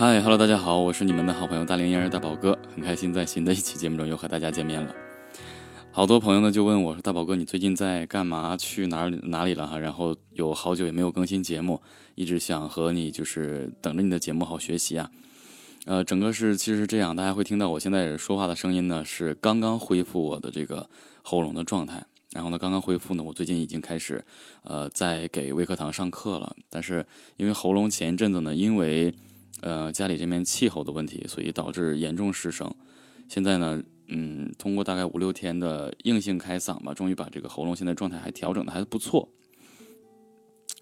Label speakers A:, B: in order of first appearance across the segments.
A: 嗨，Hello，大家好，我是你们的好朋友大龄婴儿大宝哥，很开心在新的一期节目中又和大家见面了。好多朋友呢就问我说：“大宝哥，你最近在干嘛？去哪里哪里了？哈，然后有好久也没有更新节目，一直想和你就是等着你的节目好学习啊。”呃，整个是其实是这样，大家会听到我现在说话的声音呢，是刚刚恢复我的这个喉咙的状态。然后呢，刚刚恢复呢，我最近已经开始，呃，在给微课堂上课了。但是因为喉咙前一阵子呢，因为呃家里这边气候的问题，所以导致严重失声。现在呢，嗯，通过大概五六天的硬性开嗓吧，终于把这个喉咙现在状态还调整的还不错。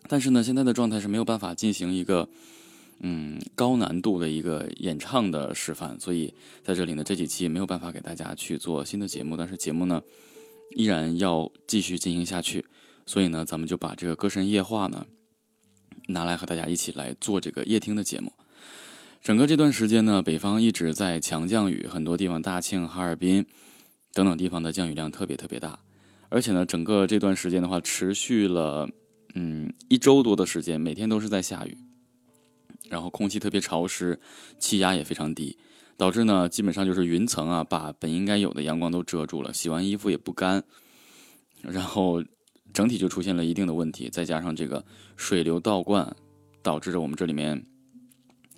A: 但是呢，现在的状态是没有办法进行一个嗯高难度的一个演唱的示范，所以在这里呢，这几期没有办法给大家去做新的节目。但是节目呢。依然要继续进行下去，所以呢，咱们就把这个歌神夜话呢拿来和大家一起来做这个夜听的节目。整个这段时间呢，北方一直在强降雨，很多地方大庆、哈尔滨等等地方的降雨量特别特别大，而且呢，整个这段时间的话，持续了嗯一周多的时间，每天都是在下雨，然后空气特别潮湿，气压也非常低。导致呢，基本上就是云层啊，把本应该有的阳光都遮住了，洗完衣服也不干，然后整体就出现了一定的问题。再加上这个水流倒灌，导致着我们这里面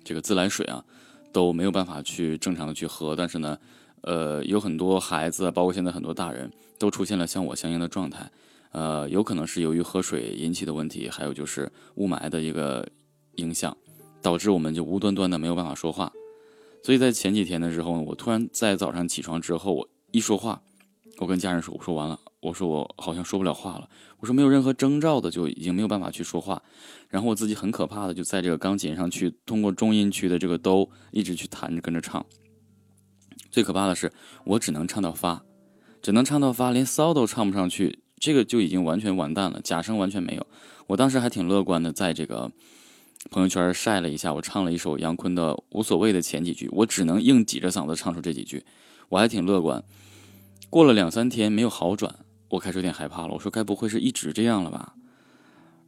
A: 这个自来水啊都没有办法去正常的去喝。但是呢，呃，有很多孩子，包括现在很多大人都出现了像我相应的状态，呃，有可能是由于喝水引起的问题，还有就是雾霾的一个影响，导致我们就无端端的没有办法说话。所以在前几天的时候，我突然在早上起床之后，我一说话，我跟家人说：“我说完了，我说我好像说不了话了。我说没有任何征兆的就已经没有办法去说话。然后我自己很可怕的就在这个钢琴上去通过中音区的这个哆一直去弹着跟着唱。最可怕的是我只能唱到发，只能唱到发，连骚都唱不上去，这个就已经完全完蛋了，假声完全没有。我当时还挺乐观的，在这个。朋友圈晒了一下，我唱了一首杨坤的《无所谓》的前几句，我只能硬挤着嗓子唱出这几句，我还挺乐观。过了两三天没有好转，我开始有点害怕了。我说该不会是一直这样了吧？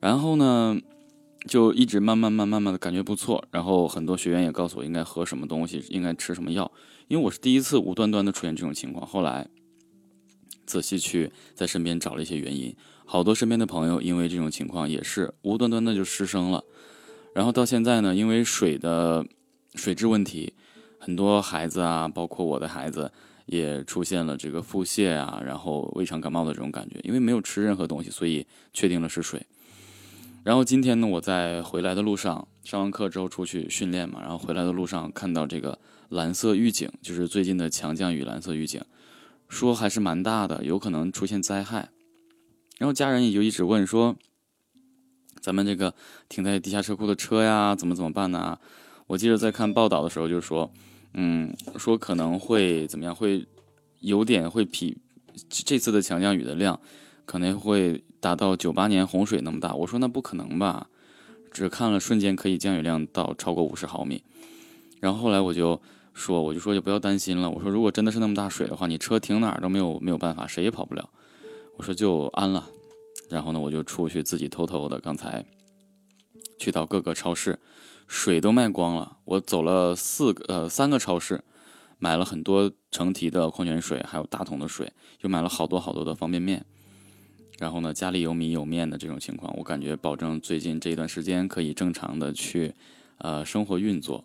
A: 然后呢，就一直慢慢慢慢慢的感觉不错。然后很多学员也告诉我应该喝什么东西，应该吃什么药，因为我是第一次无端端的出现这种情况。后来仔细去在身边找了一些原因，好多身边的朋友因为这种情况也是无端端的就失声了。然后到现在呢，因为水的水质问题，很多孩子啊，包括我的孩子，也出现了这个腹泻啊，然后胃肠感冒的这种感觉。因为没有吃任何东西，所以确定了是水。然后今天呢，我在回来的路上，上完课之后出去训练嘛，然后回来的路上看到这个蓝色预警，就是最近的强降雨蓝色预警，说还是蛮大的，有可能出现灾害。然后家人也就一直问说。咱们这个停在地下车库的车呀，怎么怎么办呢？我记得在看报道的时候就说，嗯，说可能会怎么样，会有点会比这次的强降雨的量，可能会达到九八年洪水那么大。我说那不可能吧，只看了瞬间可以降雨量到超过五十毫米。然后后来我就说，我就说就不要担心了。我说如果真的是那么大水的话，你车停哪儿都没有没有办法，谁也跑不了。我说就安了。然后呢，我就出去自己偷偷的，刚才去到各个超市，水都卖光了。我走了四个呃三个超市，买了很多成提的矿泉水，还有大桶的水，又买了好多好多的方便面。然后呢，家里有米有面的这种情况，我感觉保证最近这一段时间可以正常的去呃生活运作。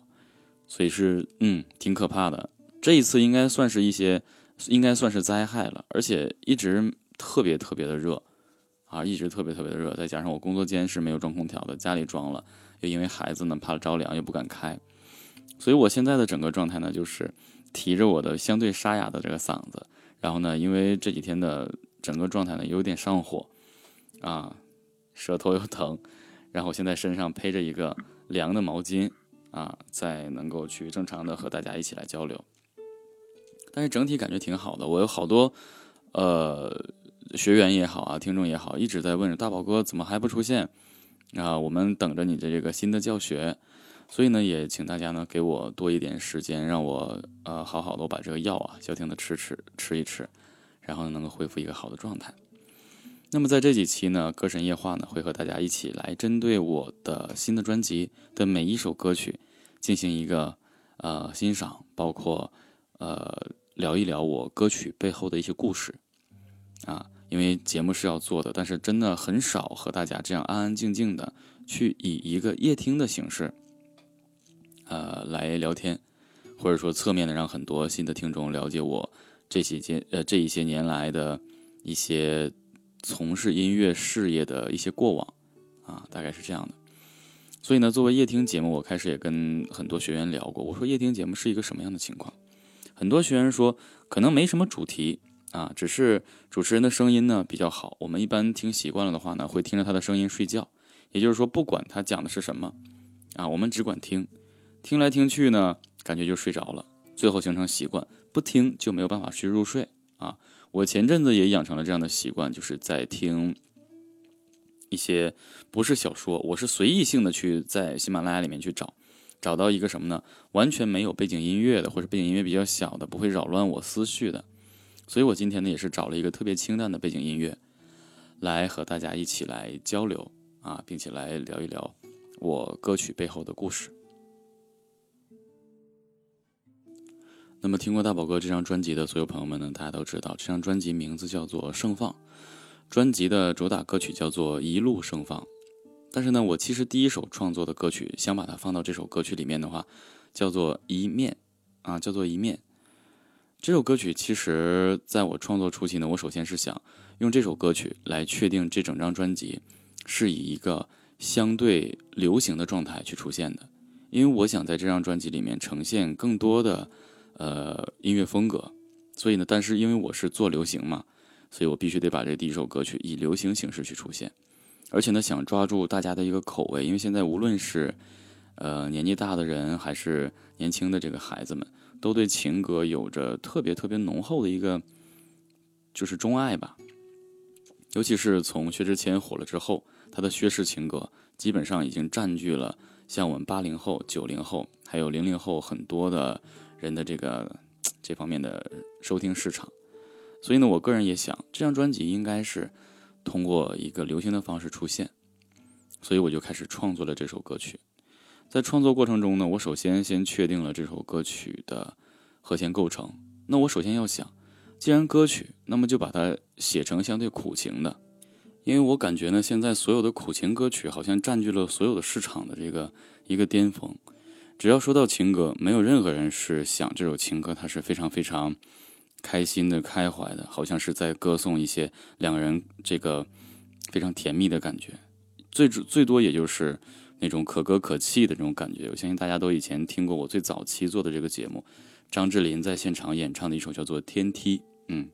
A: 所以是嗯挺可怕的。这一次应该算是一些应该算是灾害了，而且一直特别特别的热。啊，一直特别特别的热，再加上我工作间是没有装空调的，家里装了，又因为孩子呢怕着凉又不敢开，所以我现在的整个状态呢，就是提着我的相对沙哑的这个嗓子，然后呢，因为这几天的整个状态呢有点上火，啊，舌头又疼，然后现在身上披着一个凉的毛巾，啊，再能够去正常的和大家一起来交流，但是整体感觉挺好的，我有好多，呃。学员也好啊，听众也好，一直在问大宝哥怎么还不出现啊？我们等着你的这个新的教学，所以呢，也请大家呢给我多一点时间，让我呃好好的把这个药啊消停的吃吃吃一吃，然后能够恢复一个好的状态。那么在这几期呢，歌神夜话呢会和大家一起来针对我的新的专辑的每一首歌曲进行一个呃欣赏，包括呃聊一聊我歌曲背后的一些故事啊。因为节目是要做的，但是真的很少和大家这样安安静静的去以一个夜听的形式，呃，来聊天，或者说侧面的让很多新的听众了解我这些些呃这一些年来的一些从事音乐事业的一些过往啊，大概是这样的。所以呢，作为夜听节目，我开始也跟很多学员聊过，我说夜听节目是一个什么样的情况？很多学员说可能没什么主题。啊，只是主持人的声音呢比较好，我们一般听习惯了的话呢，会听着他的声音睡觉。也就是说，不管他讲的是什么，啊，我们只管听，听来听去呢，感觉就睡着了，最后形成习惯，不听就没有办法去入睡啊。我前阵子也养成了这样的习惯，就是在听一些不是小说，我是随意性的去在喜马拉雅里面去找，找到一个什么呢？完全没有背景音乐的，或者背景音乐比较小的，不会扰乱我思绪的。所以我今天呢也是找了一个特别清淡的背景音乐，来和大家一起来交流啊，并且来聊一聊我歌曲背后的故事。那么听过大宝哥这张专辑的所有朋友们呢，大家都知道这张专辑名字叫做《盛放》，专辑的主打歌曲叫做《一路盛放》。但是呢，我其实第一首创作的歌曲，想把它放到这首歌曲里面的话，叫做《一面》，啊，叫做《一面》。这首歌曲其实在我创作初期呢，我首先是想用这首歌曲来确定这整张专辑是以一个相对流行的状态去出现的，因为我想在这张专辑里面呈现更多的呃音乐风格，所以呢，但是因为我是做流行嘛，所以我必须得把这第一首歌曲以流行形式去出现，而且呢，想抓住大家的一个口味，因为现在无论是呃年纪大的人还是年轻的这个孩子们。都对情歌有着特别特别浓厚的一个，就是钟爱吧。尤其是从薛之谦火了之后，他的薛氏情歌基本上已经占据了像我们八零后、九零后还有零零后很多的人的这个这方面的收听市场。所以呢，我个人也想，这张专辑应该是通过一个流行的方式出现，所以我就开始创作了这首歌曲。在创作过程中呢，我首先先确定了这首歌曲的和弦构成。那我首先要想，既然歌曲，那么就把它写成相对苦情的，因为我感觉呢，现在所有的苦情歌曲好像占据了所有的市场的这个一个巅峰。只要说到情歌，没有任何人是想这首情歌它是非常非常开心的、开怀的，好像是在歌颂一些两个人这个非常甜蜜的感觉。最最多也就是。那种可歌可泣的这种感觉，我相信大家都以前听过我最早期做的这个节目，张智霖在现场演唱的一首叫做《天梯》，嗯，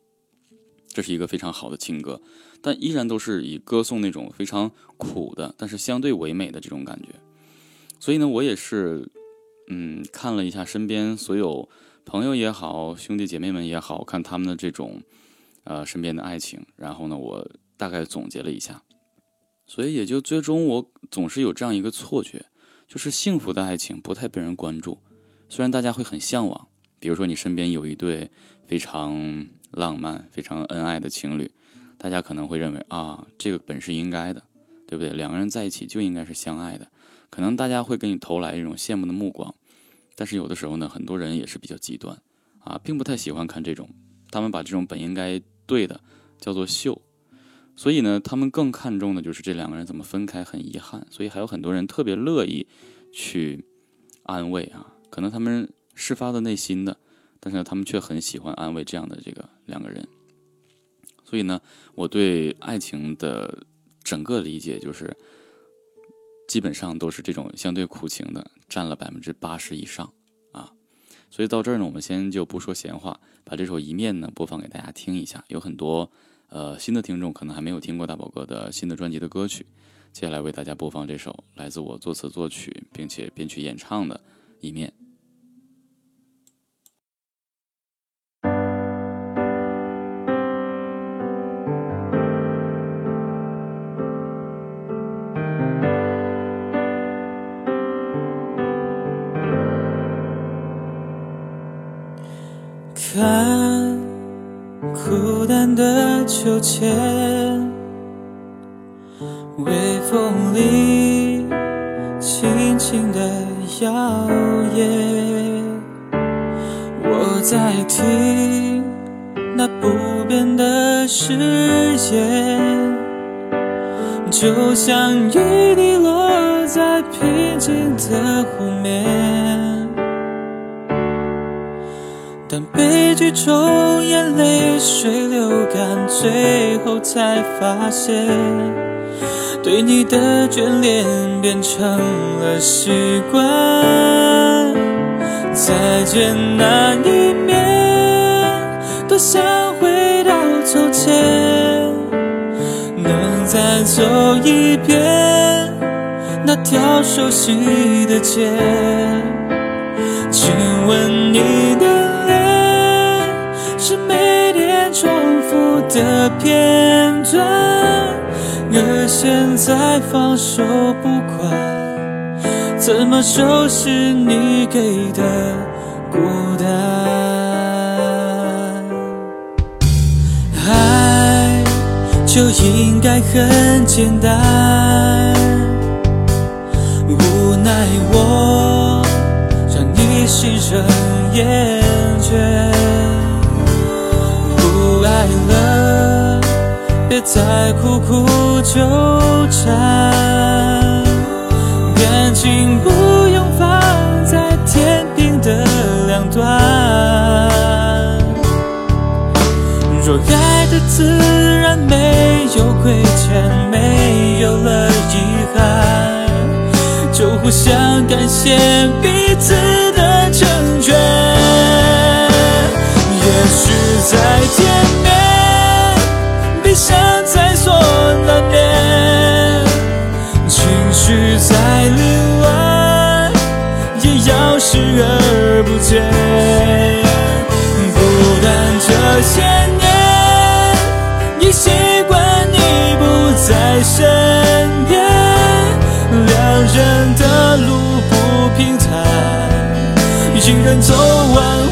A: 这是一个非常好的情歌，但依然都是以歌颂那种非常苦的，但是相对唯美的这种感觉。所以呢，我也是，嗯，看了一下身边所有朋友也好，兄弟姐妹们也好看他们的这种，呃，身边的爱情，然后呢，我大概总结了一下。所以也就最终，我总是有这样一个错觉，就是幸福的爱情不太被人关注。虽然大家会很向往，比如说你身边有一对非常浪漫、非常恩爱的情侣，大家可能会认为啊，这个本是应该的，对不对？两个人在一起就应该是相爱的，可能大家会给你投来一种羡慕的目光。但是有的时候呢，很多人也是比较极端，啊，并不太喜欢看这种，他们把这种本应该对的叫做秀。所以呢，他们更看重的就是这两个人怎么分开，很遗憾。所以还有很多人特别乐意去安慰啊，可能他们是发自内心的，但是，他们却很喜欢安慰这样的这个两个人。所以呢，我对爱情的整个理解就是，基本上都是这种相对苦情的，占了百分之八十以上啊。所以到这儿呢，我们先就不说闲话，把这首《一面》呢播放给大家听一下，有很多。呃，新的听众可能还没有听过大宝哥的新的专辑的歌曲，接下来为大家播放这首来自我作词作曲并且编曲演唱的《一面》。
B: 看。孤单的秋千，微风里轻轻的摇曳。我在听那不变的誓言，就像雨滴落在平静的湖面。当悲剧中眼泪水流干，最后才发现，对你的眷恋变成了习惯。再见那一面，多想回到从前，能再走一遍那条熟悉的街。请问你的重复的片段，而现在放手不管。怎么收拾你给的孤单？爱就应该很简单，无奈我让你心生厌倦，不爱了，别再苦苦纠缠。感情不用放在天平的两端，若爱的自然没有亏欠，没有了遗憾，就互相感谢彼此的成全。也许再人走完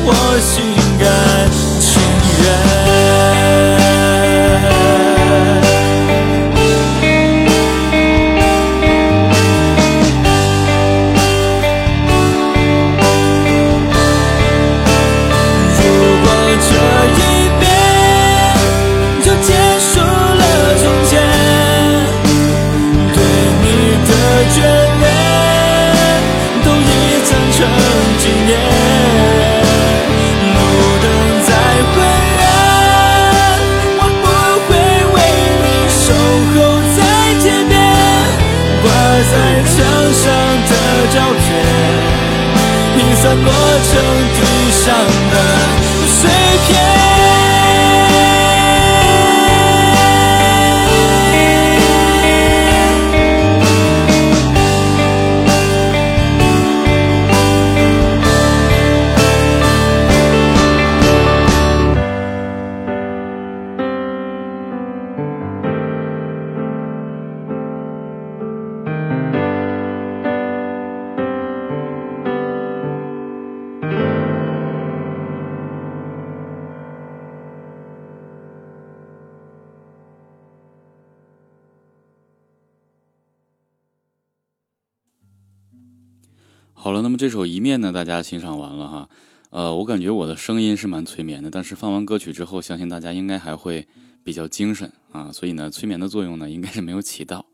A: 好了，那么这首《一面》呢，大家欣赏完了哈。呃，我感觉我的声音是蛮催眠的，但是放完歌曲之后，相信大家应该还会比较精神啊，所以呢，催眠的作用呢，应该是没有起到。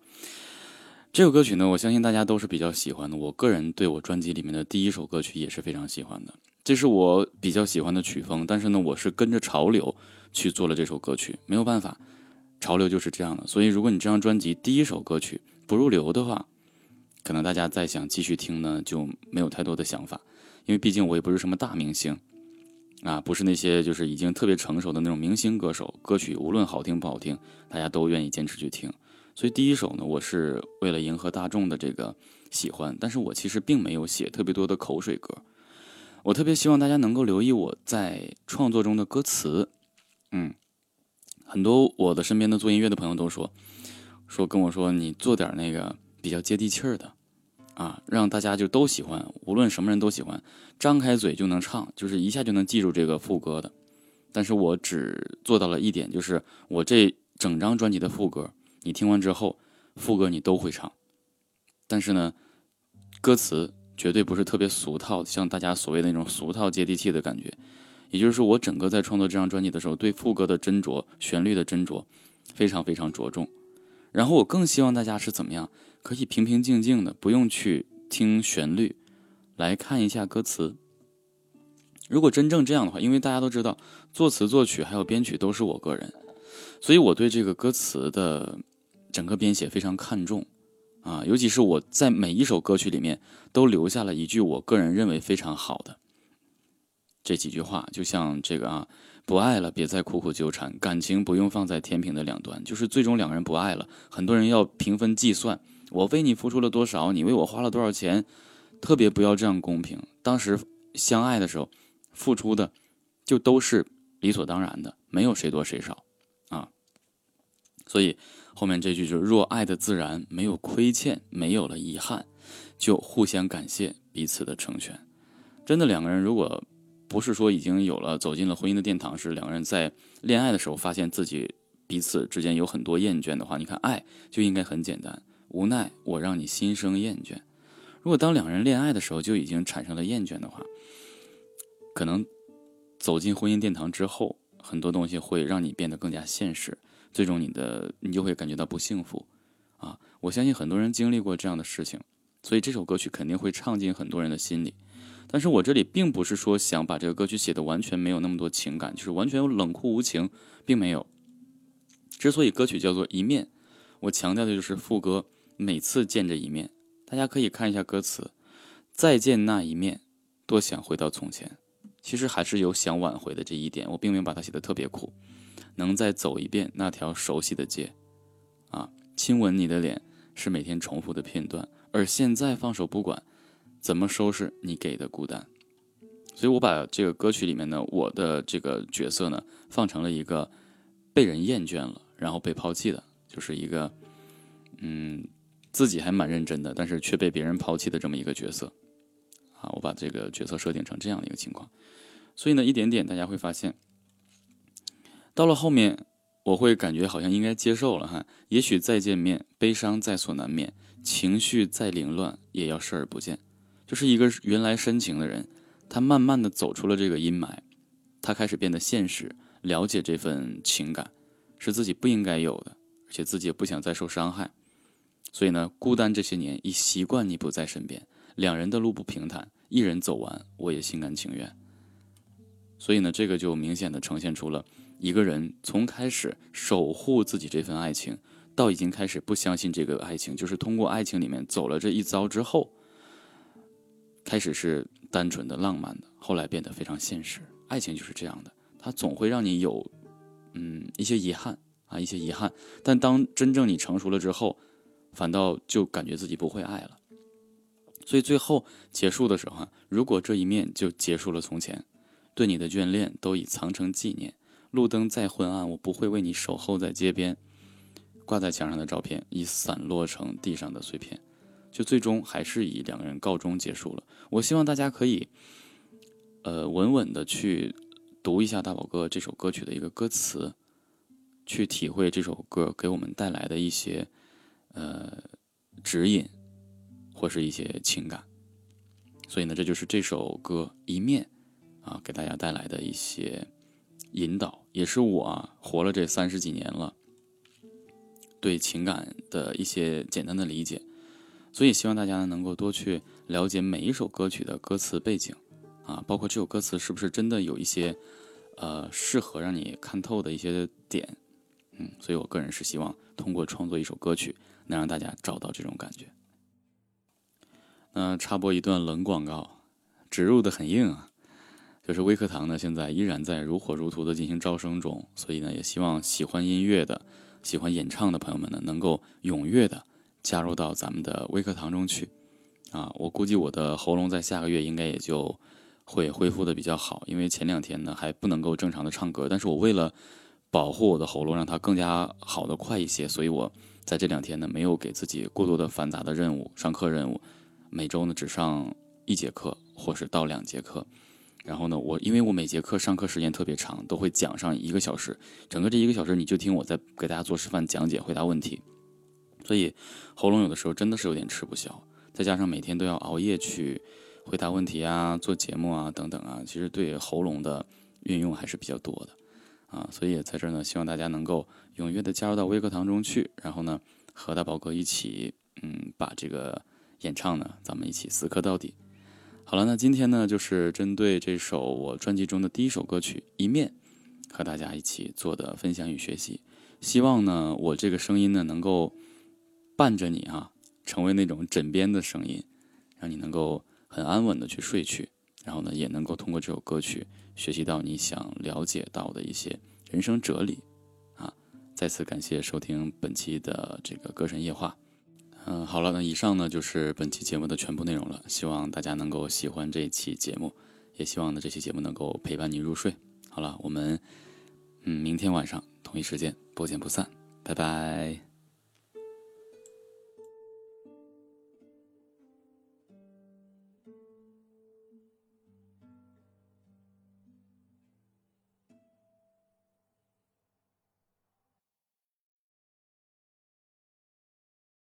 A: 这首歌曲呢，我相信大家都是比较喜欢的。我个人对我专辑里面的第一首歌曲也是非常喜欢的，这是我比较喜欢的曲风。但是呢，我是跟着潮流去做了这首歌曲，没有办法，潮流就是这样的。所以，如果你这张专辑第一首歌曲不入流的话，可能大家再想继续听呢，就没有太多的想法，因为毕竟我也不是什么大明星，啊，不是那些就是已经特别成熟的那种明星歌手，歌曲无论好听不好听，大家都愿意坚持去听。所以第一首呢，我是为了迎合大众的这个喜欢，但是我其实并没有写特别多的口水歌，我特别希望大家能够留意我在创作中的歌词，嗯，很多我的身边的做音乐的朋友都说，说跟我说你做点那个。比较接地气儿的，啊，让大家就都喜欢，无论什么人都喜欢，张开嘴就能唱，就是一下就能记住这个副歌的。但是我只做到了一点，就是我这整张专辑的副歌，你听完之后，副歌你都会唱，但是呢，歌词绝对不是特别俗套，像大家所谓的那种俗套接地气的感觉。也就是说，我整个在创作这张专辑的时候，对副歌的斟酌、旋律的斟酌，非常非常着重。然后我更希望大家是怎么样，可以平平静静的，不用去听旋律，来看一下歌词。如果真正这样的话，因为大家都知道，作词、作曲还有编曲都是我个人，所以我对这个歌词的整个编写非常看重。啊，尤其是我在每一首歌曲里面都留下了一句我个人认为非常好的这几句话，就像这个啊，不爱了，别再苦苦纠缠，感情不用放在天平的两端，就是最终两个人不爱了，很多人要平分计算，我为你付出了多少，你为我花了多少钱，特别不要这样公平。当时相爱的时候，付出的就都是理所当然的，没有谁多谁少啊，所以。后面这句就是“若爱的自然，没有亏欠，没有了遗憾，就互相感谢彼此的成全。”真的，两个人如果不是说已经有了走进了婚姻的殿堂，是两个人在恋爱的时候发现自己彼此之间有很多厌倦的话，你看爱就应该很简单。无奈我让你心生厌倦。如果当两人恋爱的时候就已经产生了厌倦的话，可能走进婚姻殿堂之后，很多东西会让你变得更加现实。最终，你的你就会感觉到不幸福，啊！我相信很多人经历过这样的事情，所以这首歌曲肯定会唱进很多人的心里。但是我这里并不是说想把这个歌曲写的完全没有那么多情感，就是完全冷酷无情，并没有。之所以歌曲叫做一面，我强调的就是副歌每次见这一面，大家可以看一下歌词，再见那一面，多想回到从前。其实还是有想挽回的这一点，我并没有把它写的特别苦。能再走一遍那条熟悉的街，啊，亲吻你的脸是每天重复的片段，而现在放手不管，怎么收拾你给的孤单？所以我把这个歌曲里面呢，我的这个角色呢，放成了一个被人厌倦了，然后被抛弃的，就是一个，嗯，自己还蛮认真的，但是却被别人抛弃的这么一个角色，啊，我把这个角色设定成这样的一个情况，所以呢，一点点大家会发现。到了后面，我会感觉好像应该接受了哈。也许再见面，悲伤在所难免，情绪再凌乱，也要视而不见。就是一个原来深情的人，他慢慢的走出了这个阴霾，他开始变得现实，了解这份情感是自己不应该有的，而且自己也不想再受伤害。所以呢，孤单这些年，已习惯你不在身边，两人的路不平坦，一人走完，我也心甘情愿。所以呢，这个就明显的呈现出了。一个人从开始守护自己这份爱情，到已经开始不相信这个爱情，就是通过爱情里面走了这一遭之后，开始是单纯的浪漫的，后来变得非常现实。爱情就是这样的，它总会让你有，嗯，一些遗憾啊，一些遗憾。但当真正你成熟了之后，反倒就感觉自己不会爱了。所以最后结束的时候，如果这一面就结束了，从前对你的眷恋都已藏成纪念。路灯再昏暗，我不会为你守候在街边。挂在墙上的照片已散落成地上的碎片，就最终还是以两个人告终结束了。我希望大家可以，呃，稳稳的去读一下大宝哥这首歌曲的一个歌词，去体会这首歌给我们带来的一些呃指引或是一些情感。所以呢，这就是这首歌一面啊给大家带来的一些。引导也是我活了这三十几年了，对情感的一些简单的理解，所以希望大家呢能够多去了解每一首歌曲的歌词背景，啊，包括这首歌词是不是真的有一些，呃，适合让你看透的一些点，嗯，所以我个人是希望通过创作一首歌曲，能让大家找到这种感觉。那插播一段冷广告，植入的很硬啊。就是微课堂呢，现在依然在如火如荼的进行招生中，所以呢，也希望喜欢音乐的、喜欢演唱的朋友们呢，能够踊跃的加入到咱们的微课堂中去。啊，我估计我的喉咙在下个月应该也就会恢复的比较好，因为前两天呢还不能够正常的唱歌，但是我为了保护我的喉咙，让它更加好的快一些，所以我在这两天呢没有给自己过多的繁杂的任务、上课任务，每周呢只上一节课或是到两节课。然后呢，我因为我每节课上课时间特别长，都会讲上一个小时，整个这一个小时你就听我在给大家做示范、讲解、回答问题，所以喉咙有的时候真的是有点吃不消。再加上每天都要熬夜去回答问题啊、做节目啊等等啊，其实对喉咙的运用还是比较多的啊。所以在这儿呢，希望大家能够踊跃的加入到微课堂中去，然后呢，和大宝哥一起，嗯，把这个演唱呢，咱们一起死磕到底。好了，那今天呢，就是针对这首我专辑中的第一首歌曲《一面》，和大家一起做的分享与学习。希望呢，我这个声音呢，能够伴着你啊，成为那种枕边的声音，让你能够很安稳的去睡去。然后呢，也能够通过这首歌曲学习到你想了解到的一些人生哲理啊。再次感谢收听本期的这个歌神夜话。嗯，好了，那以上呢就是本期节目的全部内容了。希望大家能够喜欢这期节目，也希望呢这期节目能够陪伴你入睡。好了，我们嗯明天晚上同一时间不见不散，拜拜。